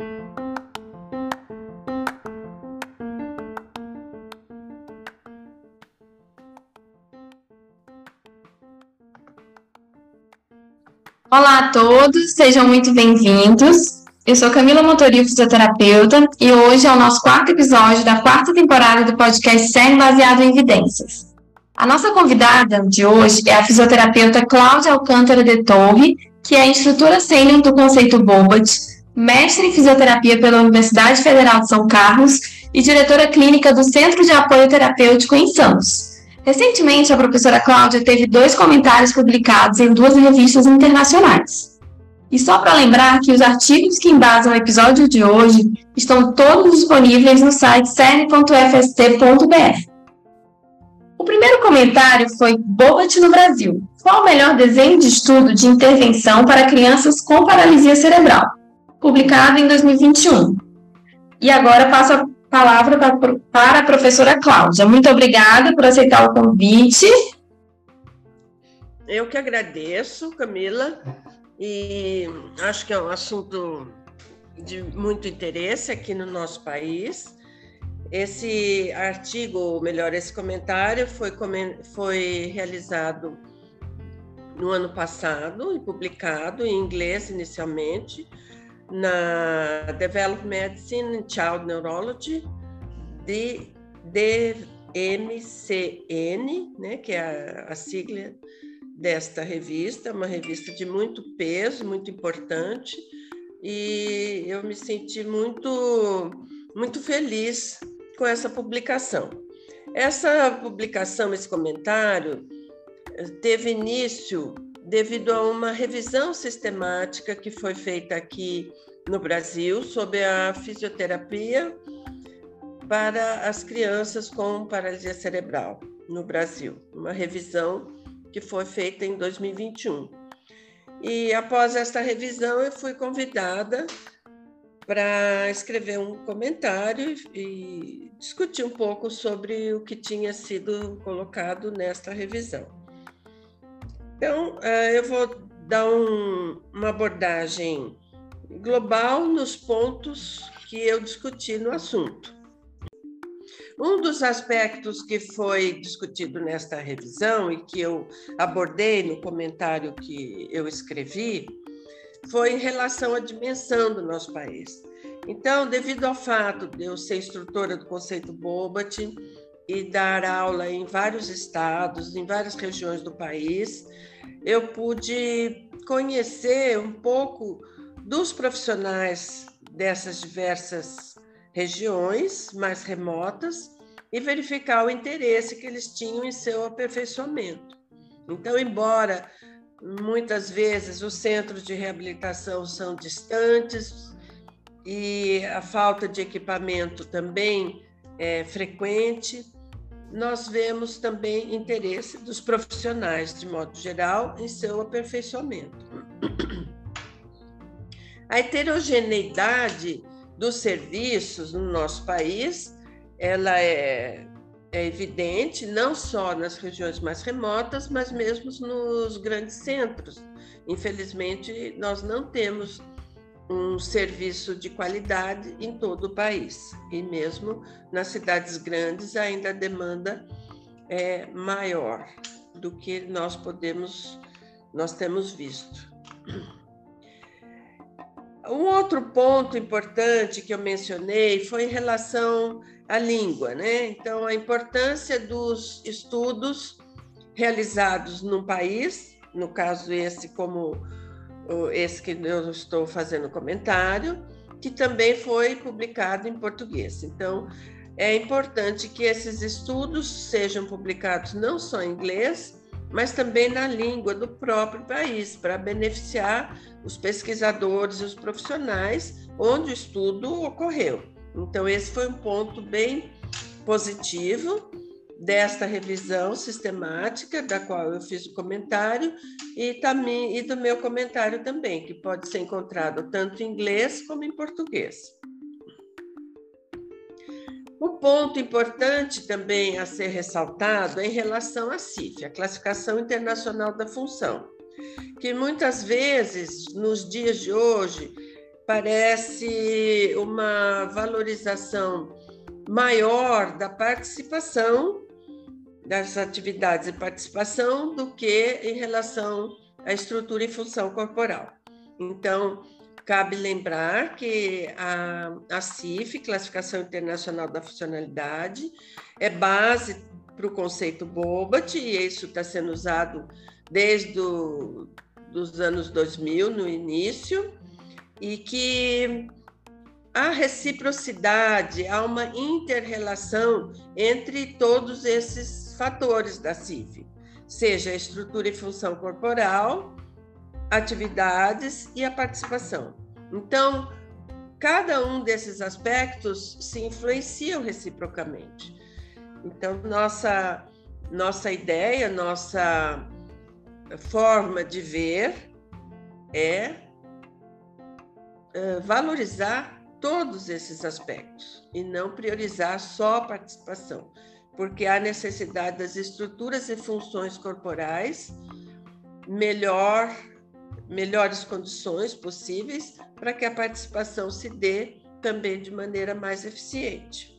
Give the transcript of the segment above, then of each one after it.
Olá a todos, sejam muito bem-vindos. Eu sou Camila Motorio, fisioterapeuta, e hoje é o nosso quarto episódio da quarta temporada do podcast Série Baseado em Evidências. A nossa convidada de hoje é a fisioterapeuta Cláudia Alcântara de Torre, que é instrutora sênior do Conceito Bobat, mestre em fisioterapia pela Universidade Federal de São Carlos e diretora clínica do Centro de Apoio Terapêutico em Santos. Recentemente, a professora Cláudia teve dois comentários publicados em duas revistas internacionais. E só para lembrar que os artigos que embasam o episódio de hoje estão todos disponíveis no site cern.fst.br. O primeiro comentário foi Bobat no Brasil. Qual o melhor desenho de estudo de intervenção para crianças com paralisia cerebral? Publicado em 2021. E agora passo a palavra para a professora Cláudia. Muito obrigada por aceitar o convite. Eu que agradeço, Camila, e acho que é um assunto de muito interesse aqui no nosso país. Esse artigo, ou melhor, esse comentário foi, foi realizado no ano passado e publicado em inglês inicialmente, na Development Medicine and Child Neurology, de DMCN, né, que é a, a sigla desta revista, uma revista de muito peso, muito importante, e eu me senti muito, muito feliz com essa publicação. Essa publicação, esse comentário, teve início devido a uma revisão sistemática que foi feita aqui no Brasil sobre a fisioterapia para as crianças com paralisia cerebral no Brasil, uma revisão que foi feita em 2021. E após esta revisão, eu fui convidada para escrever um comentário e discutir um pouco sobre o que tinha sido colocado nesta revisão. Então, eh, eu vou dar um, uma abordagem global nos pontos que eu discuti no assunto. Um dos aspectos que foi discutido nesta revisão e que eu abordei no comentário que eu escrevi foi em relação à dimensão do nosso país. Então, devido ao fato de eu ser instrutora do conceito Bobat e dar aula em vários estados, em várias regiões do país, eu pude conhecer um pouco dos profissionais dessas diversas regiões mais remotas e verificar o interesse que eles tinham em seu aperfeiçoamento. Então, embora muitas vezes os centros de reabilitação são distantes e a falta de equipamento também é frequente, nós vemos também interesse dos profissionais, de modo geral, em seu aperfeiçoamento. A heterogeneidade dos serviços no nosso país, ela é, é evidente não só nas regiões mais remotas, mas mesmo nos grandes centros. Infelizmente, nós não temos um serviço de qualidade em todo o país. E mesmo nas cidades grandes, ainda a demanda é maior do que nós podemos, nós temos visto. Um outro ponto importante que eu mencionei foi em relação à língua, né? Então, a importância dos estudos realizados no país, no caso esse como esse que eu estou fazendo comentário, que também foi publicado em português. Então, é importante que esses estudos sejam publicados não só em inglês, mas também na língua do próprio país, para beneficiar os pesquisadores e os profissionais onde o estudo ocorreu. Então, esse foi um ponto bem positivo desta revisão sistemática, da qual eu fiz o comentário, e, também, e do meu comentário também, que pode ser encontrado tanto em inglês como em português. Um ponto importante também a ser ressaltado é em relação à CIF, a Classificação Internacional da Função, que muitas vezes, nos dias de hoje, parece uma valorização maior da participação das atividades de participação do que em relação à estrutura e função corporal. Então, cabe lembrar que a, a CIF, Classificação Internacional da Funcionalidade, é base para o conceito BOBAT, e isso está sendo usado desde o, dos anos 2000, no início, e que há reciprocidade, há uma inter-relação entre todos esses fatores da CIF, seja a estrutura e função corporal, atividades e a participação. Então, cada um desses aspectos se influenciam reciprocamente. Então, nossa, nossa ideia, nossa forma de ver é uh, valorizar todos esses aspectos e não priorizar só a participação, porque há necessidade das estruturas e funções corporais melhor melhores condições possíveis para que a participação se dê também de maneira mais eficiente.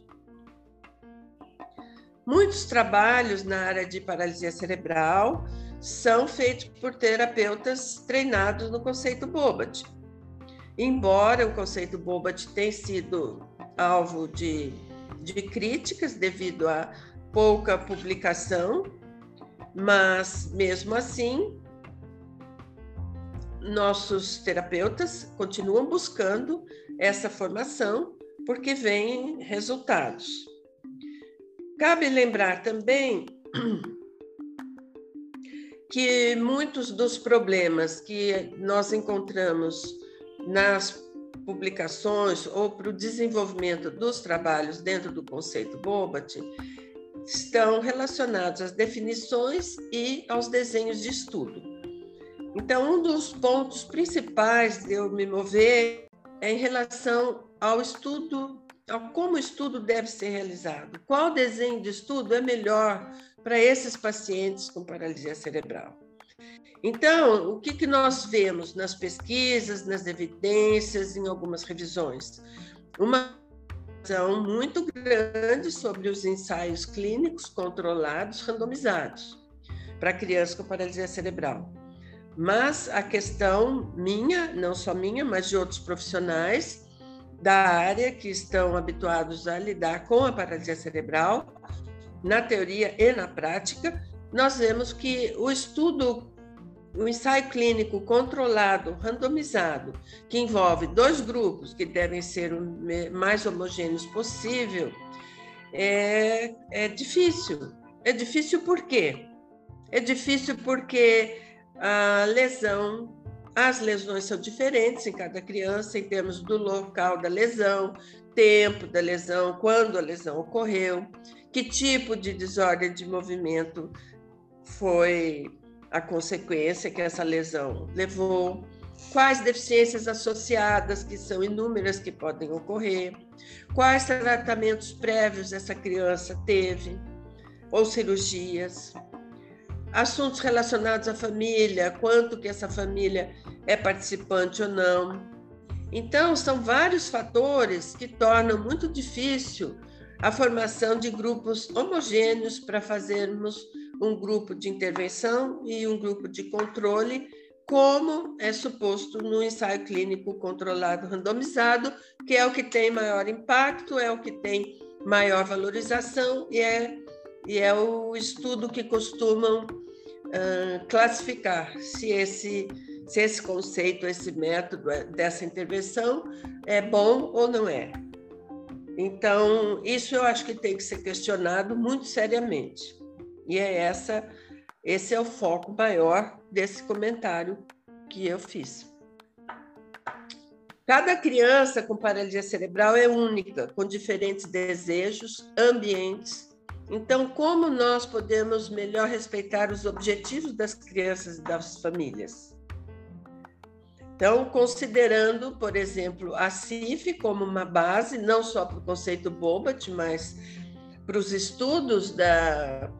Muitos trabalhos na área de paralisia cerebral são feitos por terapeutas treinados no conceito BOBAT, embora o conceito Bobat tenha sido alvo de, de críticas devido a pouca publicação, mas mesmo assim, nossos terapeutas continuam buscando essa formação porque vêm resultados. Cabe lembrar também que muitos dos problemas que nós encontramos nas publicações ou para o desenvolvimento dos trabalhos dentro do conceito Bobat estão relacionados às definições e aos desenhos de estudo. Então, um dos pontos principais de eu me mover é em relação ao estudo, ao como o estudo deve ser realizado. Qual desenho de estudo é melhor para esses pacientes com paralisia cerebral? Então, o que, que nós vemos nas pesquisas, nas evidências, em algumas revisões? Uma visão muito grande sobre os ensaios clínicos controlados, randomizados, para crianças com paralisia cerebral. Mas a questão minha, não só minha, mas de outros profissionais da área que estão habituados a lidar com a paralisia cerebral, na teoria e na prática, nós vemos que o estudo o ensaio clínico controlado, randomizado, que envolve dois grupos que devem ser o mais homogêneos possível, é, é difícil. É difícil por quê? É difícil porque a lesão, as lesões são diferentes em cada criança, em termos do local da lesão, tempo da lesão, quando a lesão ocorreu, que tipo de desordem de movimento foi a consequência que essa lesão levou, quais deficiências associadas, que são inúmeras que podem ocorrer, quais tratamentos prévios essa criança teve, ou cirurgias, assuntos relacionados à família, quanto que essa família é participante ou não. Então, são vários fatores que tornam muito difícil a formação de grupos homogêneos para fazermos um grupo de intervenção e um grupo de controle, como é suposto no ensaio clínico controlado randomizado, que é o que tem maior impacto, é o que tem maior valorização e é, e é o estudo que costumam uh, classificar se esse, se esse conceito, esse método é, dessa intervenção é bom ou não é. Então, isso eu acho que tem que ser questionado muito seriamente. E é essa, esse é o foco maior desse comentário que eu fiz. Cada criança com paralisia cerebral é única, com diferentes desejos, ambientes. Então, como nós podemos melhor respeitar os objetivos das crianças e das famílias? Então, considerando, por exemplo, a CIF como uma base, não só para o conceito BOBAT, mas para os estudos da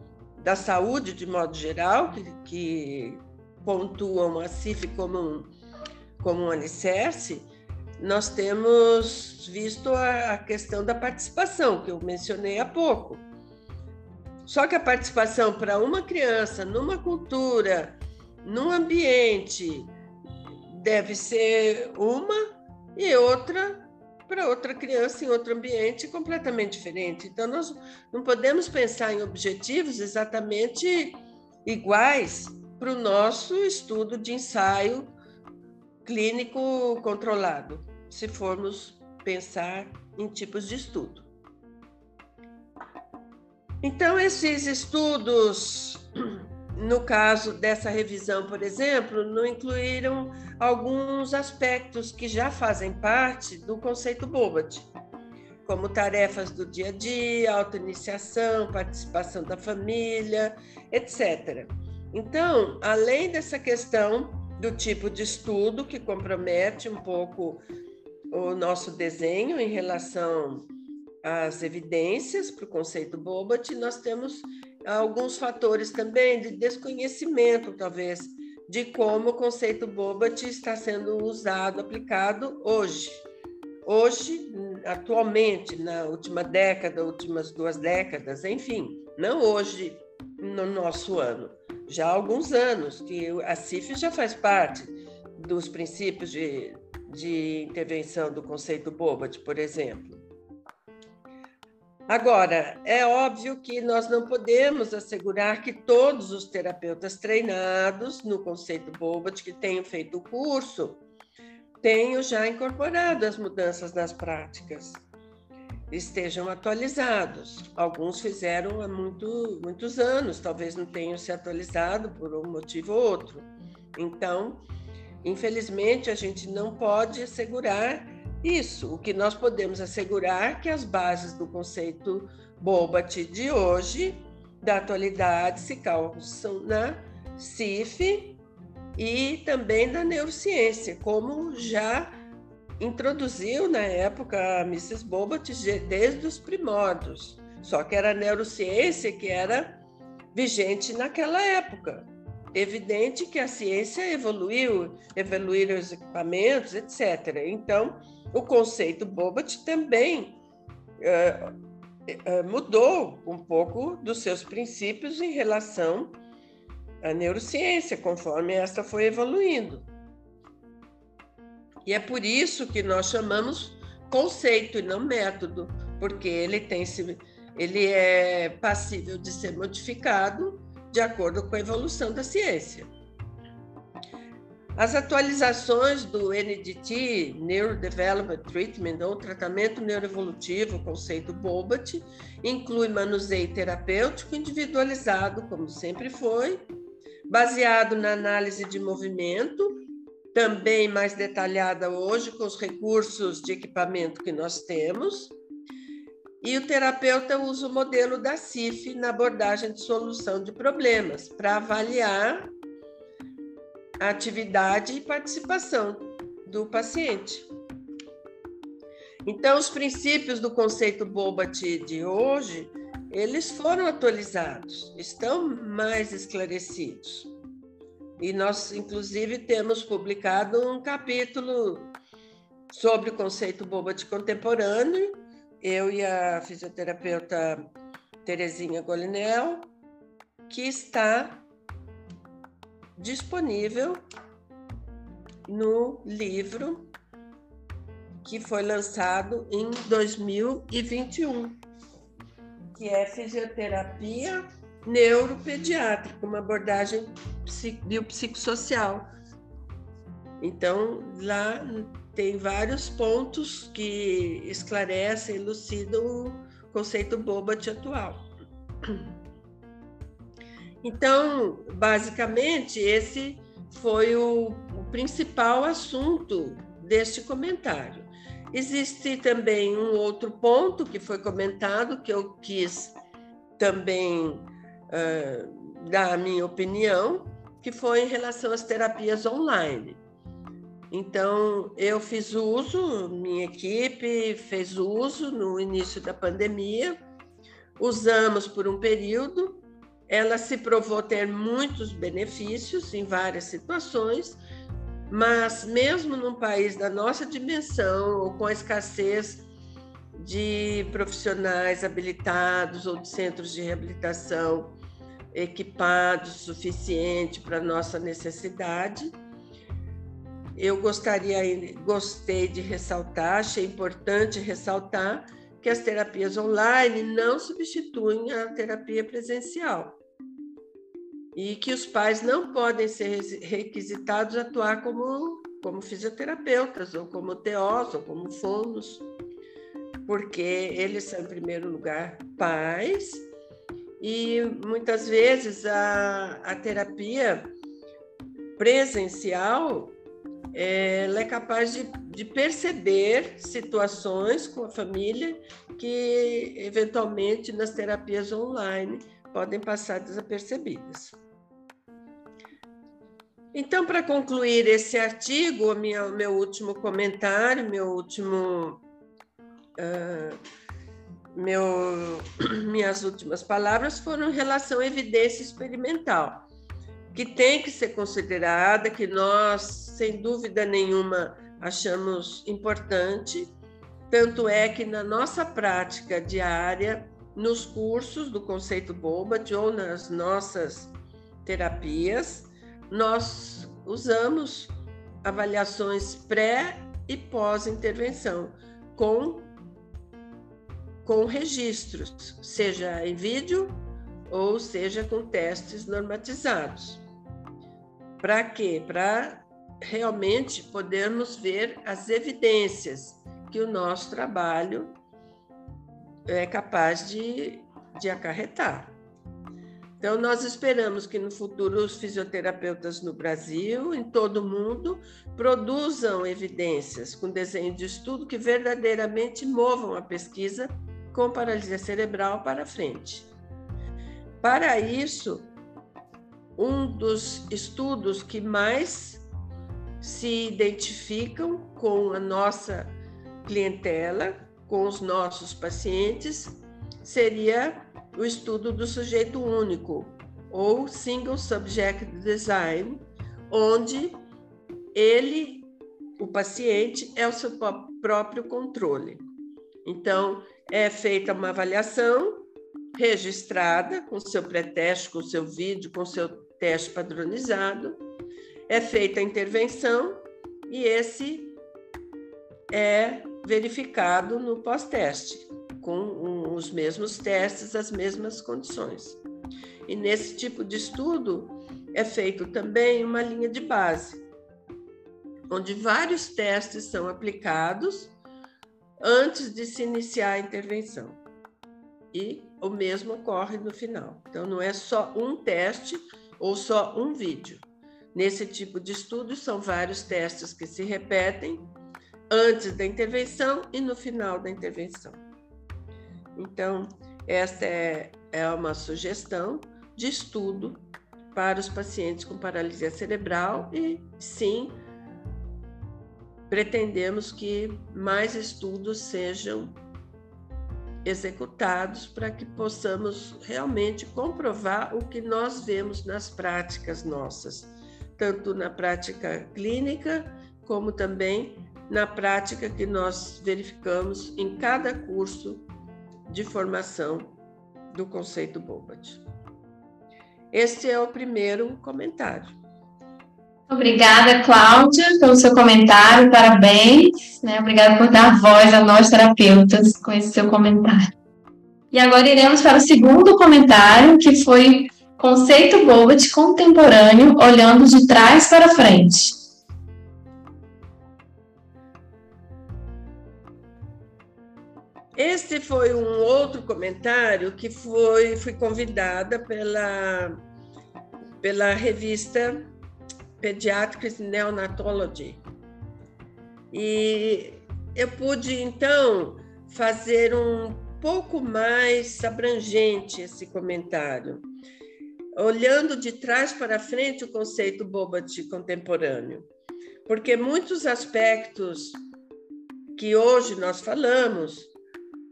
da saúde de modo geral, que, que pontuam a CIF como um, como um alicerce, nós temos visto a, a questão da participação, que eu mencionei há pouco. Só que a participação para uma criança numa cultura, num ambiente, deve ser uma e outra para outra criança em outro ambiente completamente diferente. Então, nós não podemos pensar em objetivos exatamente iguais para o nosso estudo de ensaio clínico controlado, se formos pensar em tipos de estudo. Então, esses estudos, no caso dessa revisão, por exemplo, não incluíram alguns aspectos que já fazem parte do conceito Bobat, como tarefas do dia a dia, autoiniciação, participação da família, etc. Então, além dessa questão do tipo de estudo que compromete um pouco o nosso desenho em relação as evidências para o conceito Bobat, nós temos alguns fatores também de desconhecimento, talvez, de como o conceito Bobat está sendo usado, aplicado hoje. Hoje, atualmente, na última década, últimas duas décadas, enfim, não hoje, no nosso ano, já há alguns anos, que a CIF já faz parte dos princípios de, de intervenção do conceito Bobat, por exemplo. Agora, é óbvio que nós não podemos assegurar que todos os terapeutas treinados no conceito Bobat, que tenham feito o curso, tenham já incorporado as mudanças nas práticas, estejam atualizados. Alguns fizeram há muito, muitos anos, talvez não tenham se atualizado por um motivo ou outro. Então, infelizmente, a gente não pode assegurar isso, o que nós podemos assegurar é que as bases do conceito Bobat de hoje, da atualidade, se calçam na CIF e também da neurociência, como já introduziu na época a Mrs. Bobat desde os primórdios. Só que era a neurociência que era vigente naquela época. Evidente que a ciência evoluiu, evoluíram os equipamentos, etc. Então, o conceito Bobat também é, é, mudou um pouco dos seus princípios em relação à neurociência, conforme essa foi evoluindo. E é por isso que nós chamamos conceito e não método, porque ele tem ele é passível de ser modificado de acordo com a evolução da ciência. As atualizações do NDT, Neurodevelopment Treatment, ou tratamento neuroevolutivo, conceito BOBAT, inclui manuseio terapêutico individualizado, como sempre foi, baseado na análise de movimento, também mais detalhada hoje com os recursos de equipamento que nós temos. E o terapeuta usa o modelo da CIF na abordagem de solução de problemas, para avaliar a atividade e participação do paciente. Então, os princípios do conceito Bobat de hoje, eles foram atualizados, estão mais esclarecidos. E nós, inclusive, temos publicado um capítulo sobre o conceito Bobat contemporâneo, eu e a fisioterapeuta Terezinha Golinel, que está disponível no livro que foi lançado em 2021, que é Fisioterapia Neuropediátrica, uma abordagem biopsicossocial. Então, lá tem vários pontos que esclarecem, elucidam o conceito Bobat atual. Então, basicamente, esse foi o, o principal assunto deste comentário. Existe também um outro ponto que foi comentado, que eu quis também uh, dar a minha opinião, que foi em relação às terapias online. Então, eu fiz uso, minha equipe fez uso no início da pandemia, usamos por um período, ela se provou ter muitos benefícios em várias situações, Mas mesmo num país da nossa dimensão, ou com a escassez de profissionais habilitados ou de centros de reabilitação equipados suficiente para nossa necessidade, eu gostaria, gostei de ressaltar, achei importante ressaltar que as terapias online não substituem a terapia presencial e que os pais não podem ser requisitados a atuar como, como fisioterapeutas, ou como TOs, ou como fonos, porque eles são, em primeiro lugar, pais, e muitas vezes a, a terapia presencial ela é capaz de, de perceber situações com a família que, eventualmente, nas terapias online podem passar desapercebidas. Então, para concluir esse artigo, minha, meu último comentário, meu último, uh, meu, minhas últimas palavras foram em relação à evidência experimental, que tem que ser considerada, que nós, sem dúvida nenhuma, achamos importante. Tanto é que na nossa prática diária, nos cursos do conceito Bobat ou nas nossas terapias, nós usamos avaliações pré e pós-intervenção com com registros, seja em vídeo ou seja com testes normatizados. Para quê? Para realmente podermos ver as evidências que o nosso trabalho é capaz de, de acarretar. Então, nós esperamos que no futuro os fisioterapeutas no Brasil, em todo o mundo, produzam evidências com desenho de estudo que verdadeiramente movam a pesquisa com paralisia cerebral para frente. Para isso, um dos estudos que mais se identificam com a nossa clientela, com os nossos pacientes, seria o estudo do sujeito único, ou Single Subject Design, onde ele, o paciente, é o seu próprio controle. Então, é feita uma avaliação registrada, com seu pré-teste, com seu vídeo, com seu teste padronizado, é feita a intervenção e esse é verificado no pós-teste com os mesmos testes, as mesmas condições. E nesse tipo de estudo é feito também uma linha de base, onde vários testes são aplicados antes de se iniciar a intervenção. E o mesmo ocorre no final. Então, não é só um teste ou só um vídeo. Nesse tipo de estudo, são vários testes que se repetem antes da intervenção e no final da intervenção. Então, esta é, é uma sugestão de estudo para os pacientes com paralisia cerebral e, sim, pretendemos que mais estudos sejam executados para que possamos realmente comprovar o que nós vemos nas práticas nossas, tanto na prática clínica, como também na prática que nós verificamos em cada curso de formação do conceito Bobat. Este é o primeiro comentário. Obrigada, Cláudia, pelo seu comentário, parabéns. Né? Obrigada por dar voz a nós terapeutas com esse seu comentário. E agora iremos para o segundo comentário, que foi conceito Bobat contemporâneo, olhando de trás para frente. Este foi um outro comentário que foi fui convidada pela pela revista Pediatrics Neonatology. E eu pude então fazer um pouco mais abrangente esse comentário, olhando de trás para frente o conceito Bobat contemporâneo, porque muitos aspectos que hoje nós falamos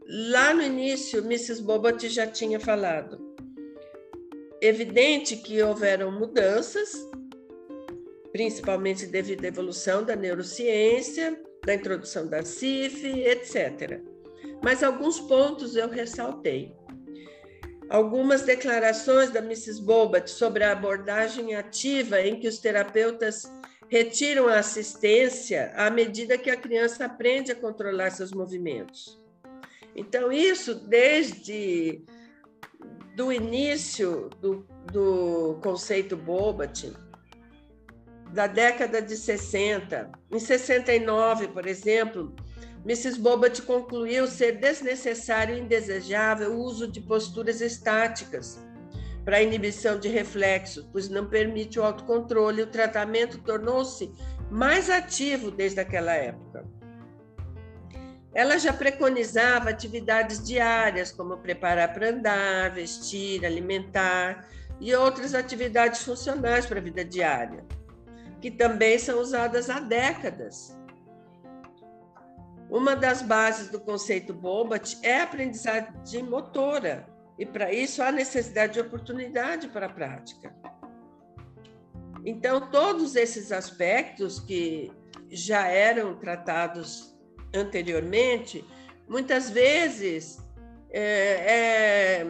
Lá no início, Mrs. Bobat já tinha falado. Evidente que houveram mudanças principalmente devido à evolução da neurociência, da introdução da CIF, etc. Mas alguns pontos eu ressaltei. Algumas declarações da Mrs. Bobat sobre a abordagem ativa em que os terapeutas retiram a assistência à medida que a criança aprende a controlar seus movimentos. Então, isso desde do início do, do conceito Bobat, da década de 60. Em 69, por exemplo, Mrs. Bobat concluiu ser desnecessário e indesejável o uso de posturas estáticas para inibição de reflexos, pois não permite o autocontrole. O tratamento tornou-se mais ativo desde aquela época. Ela já preconizava atividades diárias, como preparar para andar, vestir, alimentar e outras atividades funcionais para a vida diária que também são usadas há décadas. Uma das bases do conceito Bobat é a aprendizagem motora, e para isso há necessidade de oportunidade para a prática. Então, todos esses aspectos que já eram tratados anteriormente, muitas vezes é,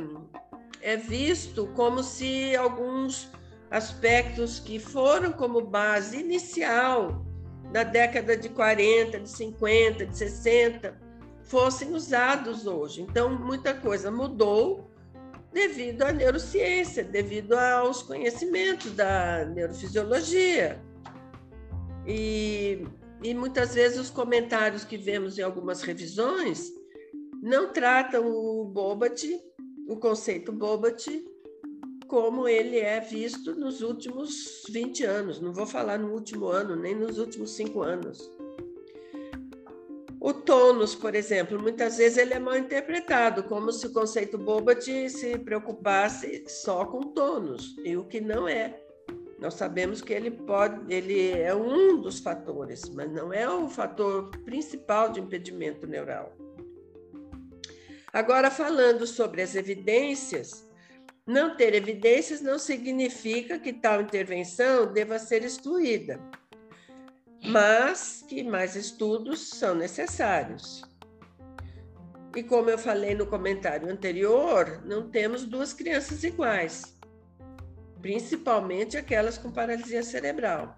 é, é visto como se alguns aspectos que foram como base inicial na década de 40, de 50, de 60, fossem usados hoje. Então, muita coisa mudou devido à neurociência, devido aos conhecimentos da neurofisiologia. E, e muitas vezes os comentários que vemos em algumas revisões não tratam o Bobat, o conceito Bobat, como ele é visto nos últimos 20 anos. Não vou falar no último ano, nem nos últimos cinco anos. O tônus, por exemplo, muitas vezes ele é mal interpretado, como se o conceito Bobat se preocupasse só com tônus, e o que não é. Nós sabemos que ele pode, ele é um dos fatores, mas não é o fator principal de impedimento neural. Agora, falando sobre as evidências, não ter evidências não significa que tal intervenção deva ser excluída, mas que mais estudos são necessários. E como eu falei no comentário anterior, não temos duas crianças iguais, principalmente aquelas com paralisia cerebral.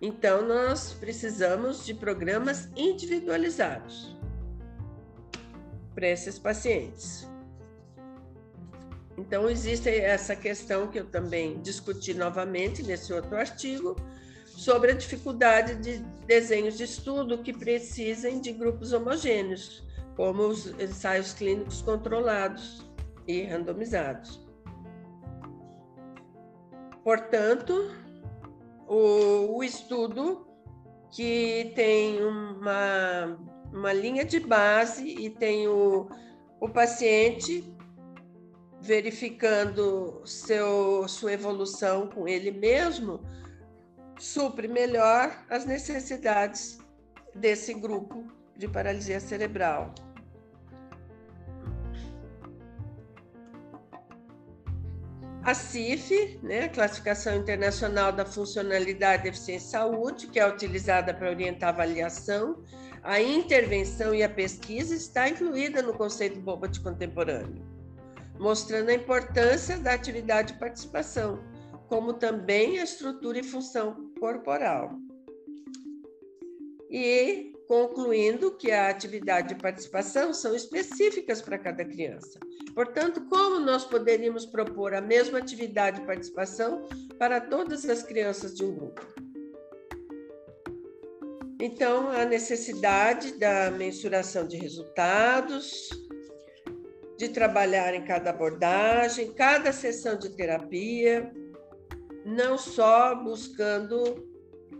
Então, nós precisamos de programas individualizados para esses pacientes. Então, existe essa questão que eu também discuti novamente nesse outro artigo, sobre a dificuldade de desenhos de estudo que precisem de grupos homogêneos, como os ensaios clínicos controlados e randomizados. Portanto, o, o estudo que tem uma, uma linha de base e tem o, o paciente verificando seu, sua evolução com ele mesmo, supre melhor as necessidades desse grupo de paralisia cerebral. A CIF, né, Classificação Internacional da Funcionalidade, e Saúde, que é utilizada para orientar a avaliação, a intervenção e a pesquisa, está incluída no conceito BOBA de contemporâneo mostrando a importância da atividade de participação, como também a estrutura e função corporal. E concluindo que a atividade de participação são específicas para cada criança. Portanto, como nós poderíamos propor a mesma atividade de participação para todas as crianças de um grupo? Então, a necessidade da mensuração de resultados, de trabalhar em cada abordagem, cada sessão de terapia, não só buscando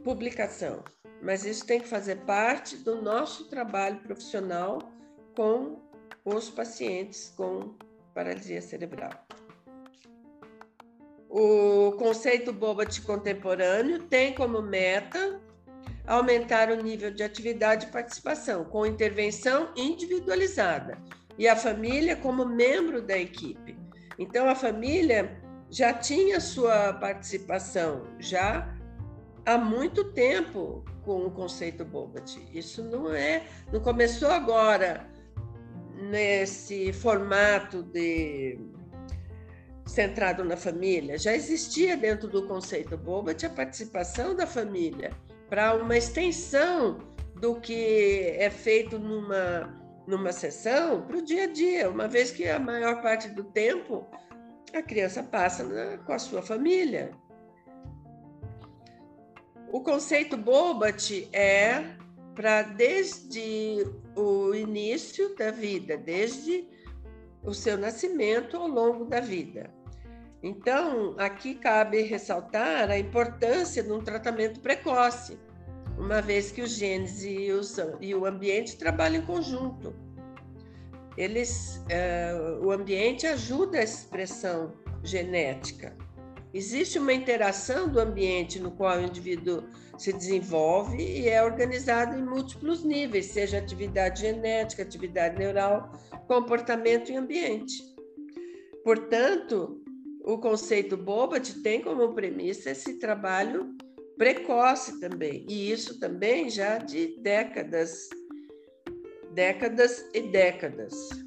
publicação, mas isso tem que fazer parte do nosso trabalho profissional com os pacientes com paralisia cerebral. O conceito BOBAT contemporâneo tem como meta aumentar o nível de atividade e participação, com intervenção individualizada, e a família como membro da equipe. Então, a família já tinha sua participação, já há muito tempo com o conceito Bobat. Isso não é, não começou agora nesse formato de centrado na família. Já existia dentro do conceito Bobat a participação da família para uma extensão do que é feito numa numa sessão para o dia a dia, uma vez que a maior parte do tempo a criança passa na, com a sua família. O conceito Bobat é para desde o início da vida, desde o seu nascimento ao longo da vida. Então, aqui cabe ressaltar a importância de um tratamento precoce, uma vez que os genes e, os, e o ambiente trabalham em conjunto. Eles, uh, o ambiente ajuda a expressão genética. Existe uma interação do ambiente no qual o indivíduo se desenvolve e é organizado em múltiplos níveis, seja atividade genética, atividade neural, comportamento e ambiente. Portanto, o conceito Bobat tem como premissa esse trabalho precoce também, e isso também já de décadas, décadas e décadas.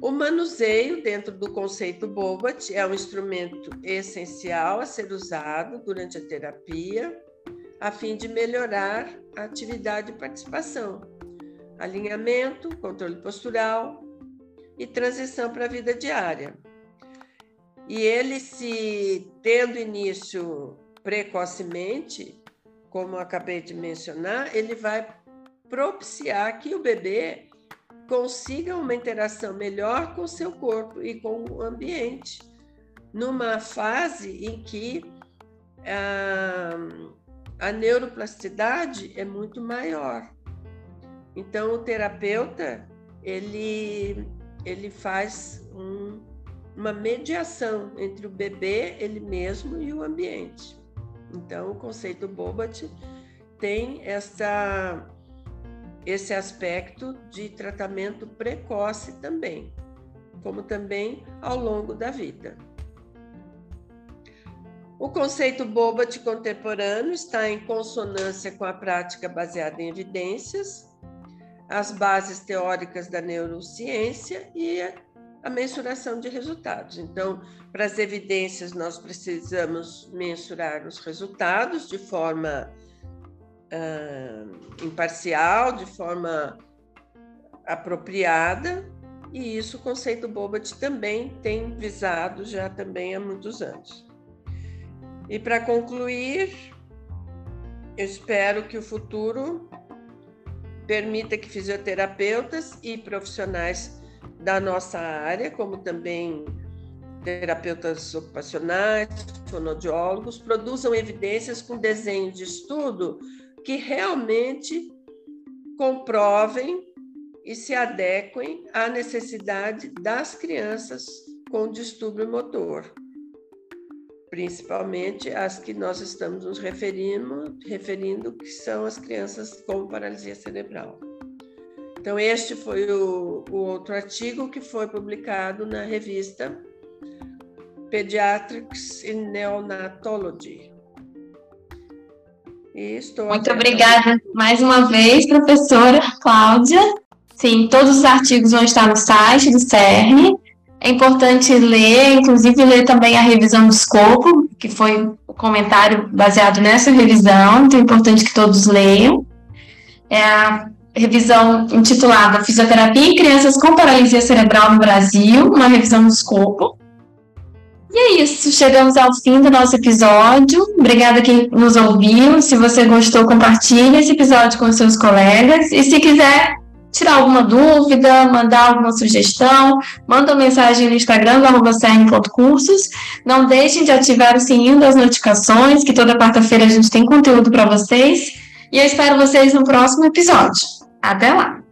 O manuseio, dentro do conceito Bobat, é um instrumento essencial a ser usado durante a terapia, a fim de melhorar a atividade e participação, alinhamento, controle postural e transição para a vida diária. E ele se tendo início precocemente, como acabei de mencionar, ele vai propiciar que o bebê consiga uma interação melhor com o seu corpo e com o ambiente, numa fase em que a, a neuroplasticidade é muito maior. Então, o terapeuta ele, ele faz um, uma mediação entre o bebê, ele mesmo e o ambiente. Então, o conceito Bobat tem essa, esse aspecto de tratamento precoce também, como também ao longo da vida. O conceito Bobat contemporâneo está em consonância com a prática baseada em evidências, as bases teóricas da neurociência e a mensuração de resultados. Então, para as evidências, nós precisamos mensurar os resultados de forma uh, imparcial, de forma apropriada, e isso o conceito Bobat também tem visado já também há muitos anos. E para concluir, eu espero que o futuro permita que fisioterapeutas e profissionais da nossa área, como também terapeutas ocupacionais, fonoaudiólogos, produzam evidências com desenho de estudo que realmente comprovem e se adequem à necessidade das crianças com distúrbio motor, principalmente as que nós estamos nos referindo, referindo que são as crianças com paralisia cerebral. Então, este foi o, o outro artigo que foi publicado na revista Pediatrics in Neonatology. Muito obrigada mais uma vez, professora Cláudia. Sim, todos os artigos vão estar no site do CERN. É importante ler, inclusive ler também a revisão do escopo, que foi o comentário baseado nessa revisão, então é importante que todos leiam. É a revisão intitulada Fisioterapia em Crianças com Paralisia Cerebral no Brasil, uma revisão do escopo. E é isso, chegamos ao fim do nosso episódio. Obrigada quem nos ouviu. Se você gostou, compartilhe esse episódio com seus colegas. E se quiser tirar alguma dúvida, mandar alguma sugestão, manda uma mensagem no Instagram do cursos. Não deixem de ativar o sininho das notificações, que toda quarta-feira a gente tem conteúdo para vocês. E eu espero vocês no próximo episódio. Até lá!